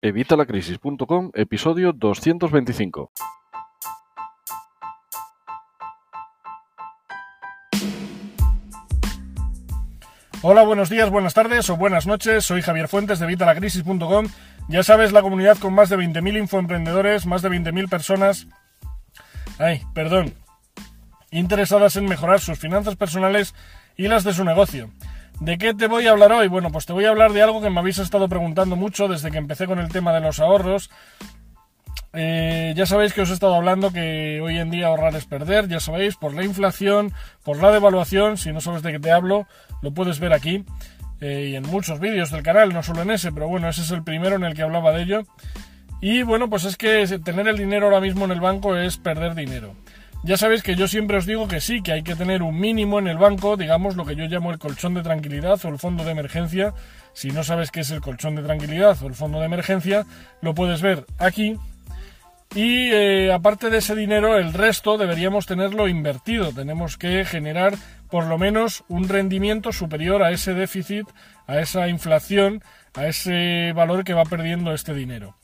Evitalacrisis.com, episodio 225. Hola, buenos días, buenas tardes o buenas noches. Soy Javier Fuentes de Evitalacrisis.com. Ya sabes, la comunidad con más de 20.000 infoemprendedores, más de 20.000 personas. Ay, perdón. Interesadas en mejorar sus finanzas personales y las de su negocio. ¿De qué te voy a hablar hoy? Bueno, pues te voy a hablar de algo que me habéis estado preguntando mucho desde que empecé con el tema de los ahorros. Eh, ya sabéis que os he estado hablando que hoy en día ahorrar es perder, ya sabéis, por la inflación, por la devaluación, si no sabes de qué te hablo, lo puedes ver aquí eh, y en muchos vídeos del canal, no solo en ese, pero bueno, ese es el primero en el que hablaba de ello. Y bueno, pues es que tener el dinero ahora mismo en el banco es perder dinero. Ya sabéis que yo siempre os digo que sí, que hay que tener un mínimo en el banco, digamos lo que yo llamo el colchón de tranquilidad o el fondo de emergencia. Si no sabes qué es el colchón de tranquilidad o el fondo de emergencia, lo puedes ver aquí. Y eh, aparte de ese dinero, el resto deberíamos tenerlo invertido. Tenemos que generar por lo menos un rendimiento superior a ese déficit, a esa inflación, a ese valor que va perdiendo este dinero.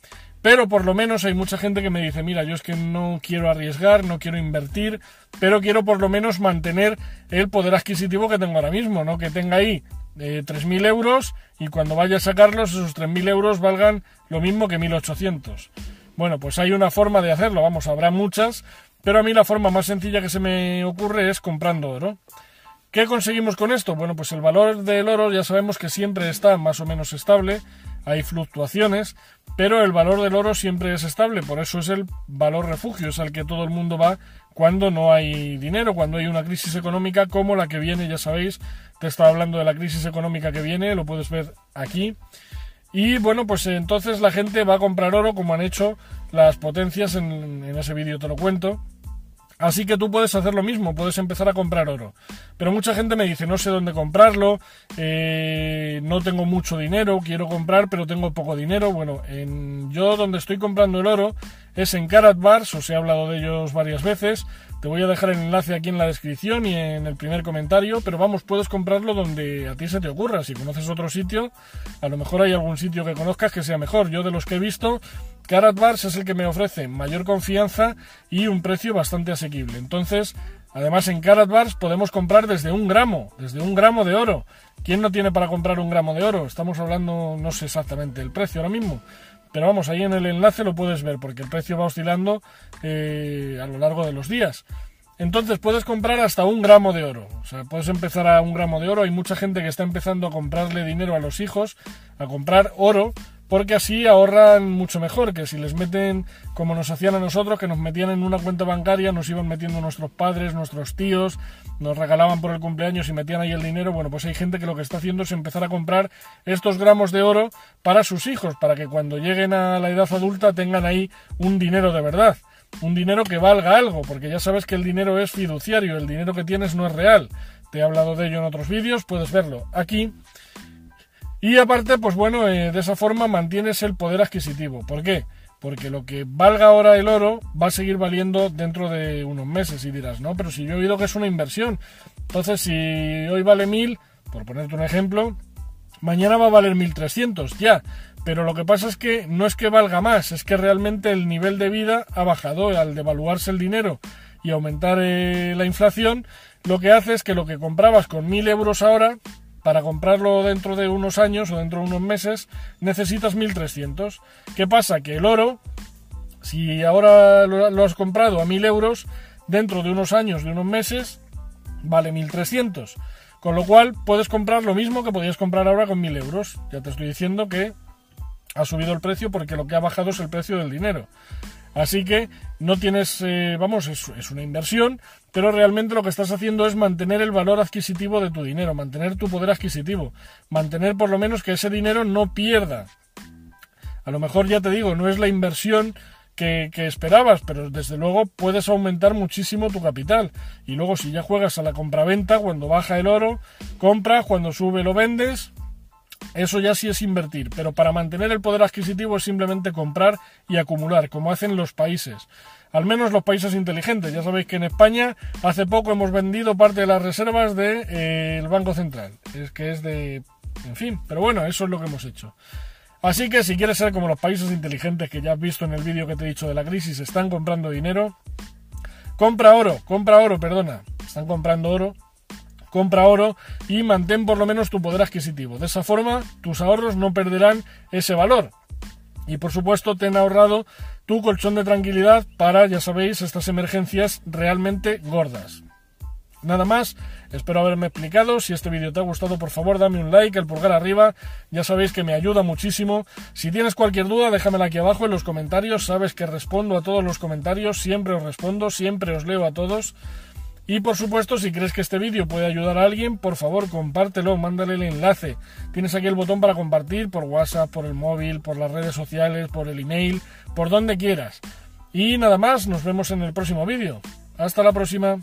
Pero por lo menos hay mucha gente que me dice, mira, yo es que no quiero arriesgar, no quiero invertir, pero quiero por lo menos mantener el poder adquisitivo que tengo ahora mismo, ¿no? Que tenga ahí eh, 3.000 euros y cuando vaya a sacarlos esos 3.000 euros valgan lo mismo que 1.800. Bueno, pues hay una forma de hacerlo, vamos, habrá muchas, pero a mí la forma más sencilla que se me ocurre es comprando oro. ¿Qué conseguimos con esto? Bueno, pues el valor del oro ya sabemos que siempre está más o menos estable, hay fluctuaciones, pero el valor del oro siempre es estable, por eso es el valor refugio, es al que todo el mundo va cuando no hay dinero, cuando hay una crisis económica como la que viene, ya sabéis, te estaba hablando de la crisis económica que viene, lo puedes ver aquí. Y bueno, pues entonces la gente va a comprar oro como han hecho las potencias, en, en ese vídeo te lo cuento. Así que tú puedes hacer lo mismo, puedes empezar a comprar oro. Pero mucha gente me dice, no sé dónde comprarlo, eh, no tengo mucho dinero, quiero comprar, pero tengo poco dinero. Bueno, en, yo donde estoy comprando el oro es en Karat Bars, os he hablado de ellos varias veces. Te voy a dejar el enlace aquí en la descripción y en el primer comentario, pero vamos, puedes comprarlo donde a ti se te ocurra. Si conoces otro sitio, a lo mejor hay algún sitio que conozcas que sea mejor. Yo de los que he visto, Karat Bars es el que me ofrece mayor confianza y un precio bastante asequible. Entonces, además en Karat Bars podemos comprar desde un gramo, desde un gramo de oro. ¿Quién no tiene para comprar un gramo de oro? Estamos hablando, no sé exactamente el precio ahora mismo, pero vamos, ahí en el enlace lo puedes ver porque el precio va oscilando eh, a lo largo de los días. Entonces puedes comprar hasta un gramo de oro. O sea, puedes empezar a un gramo de oro. Hay mucha gente que está empezando a comprarle dinero a los hijos, a comprar oro, porque así ahorran mucho mejor que si les meten como nos hacían a nosotros, que nos metían en una cuenta bancaria, nos iban metiendo nuestros padres, nuestros tíos, nos regalaban por el cumpleaños y metían ahí el dinero. Bueno, pues hay gente que lo que está haciendo es empezar a comprar estos gramos de oro para sus hijos, para que cuando lleguen a la edad adulta tengan ahí un dinero de verdad. Un dinero que valga algo, porque ya sabes que el dinero es fiduciario, el dinero que tienes no es real. Te he hablado de ello en otros vídeos, puedes verlo aquí. Y aparte, pues bueno, eh, de esa forma mantienes el poder adquisitivo. ¿Por qué? Porque lo que valga ahora el oro va a seguir valiendo dentro de unos meses y dirás, no, pero si yo he oído que es una inversión. Entonces, si hoy vale 1000, por ponerte un ejemplo, mañana va a valer 1300, ya. Pero lo que pasa es que no es que valga más, es que realmente el nivel de vida ha bajado al devaluarse el dinero y aumentar eh, la inflación. Lo que hace es que lo que comprabas con 1000 euros ahora, para comprarlo dentro de unos años o dentro de unos meses necesitas 1300. ¿Qué pasa? Que el oro, si ahora lo, has comprado a 1000 euros, dentro de unos años, de unos meses, vale 1300. Con lo cual puedes comprar lo mismo que podías comprar ahora con 1000 euros. Ya te estoy diciendo que ha subido el precio porque lo que ha bajado es el precio del dinero. Así que no tienes, eh, vamos, es, una inversión, pero realmente lo que estás haciendo es mantener el valor adquisitivo de tu dinero, mantener tu poder adquisitivo, mantener por lo menos que ese dinero no pierda. A lo mejor ya te digo, no es la inversión que, que, esperabas, pero desde luego puedes aumentar muchísimo tu capital. Y luego si ya juegas a la compraventa, cuando baja el oro, compras, cuando sube lo vendes, eso ya sí es invertir, pero para mantener el poder adquisitivo es simplemente comprar y acumular, como hacen los países. Al menos los países inteligentes. Ya sabéis que en España hace poco hemos vendido parte de las reservas del de, eh, Banco Central. Es que es de... En fin, pero bueno, eso es lo que hemos hecho. Así que si quieres ser como los países inteligentes que ya has visto en el vídeo que te he dicho de la crisis, están comprando dinero, compra oro, compra oro, perdona, están comprando oro, compra oro y mantén por lo menos tu poder adquisitivo. De esa forma, tus ahorros no perderán ese valor. Y por supuesto, ten ahorrado tu colchón de tranquilidad para, ya sabéis, estas emergencias realmente gordas. Nada más, espero haberme explicado. Si este vídeo te ha gustado, por favor, dame un like, el pulgar arriba. Ya sabéis que me ayuda muchísimo. Si tienes cualquier duda, déjamela aquí abajo en los comentarios. Sabes que respondo a todos los comentarios, siempre os respondo, siempre os leo a todos. Y por supuesto, si crees que este vídeo puede ayudar a alguien, por favor, compártelo, mándale el enlace. Tienes aquí el botón para compartir por WhatsApp, por el móvil, por las redes sociales, por el email, por donde quieras. Y nada más, nos vemos en el próximo vídeo. Hasta la próxima.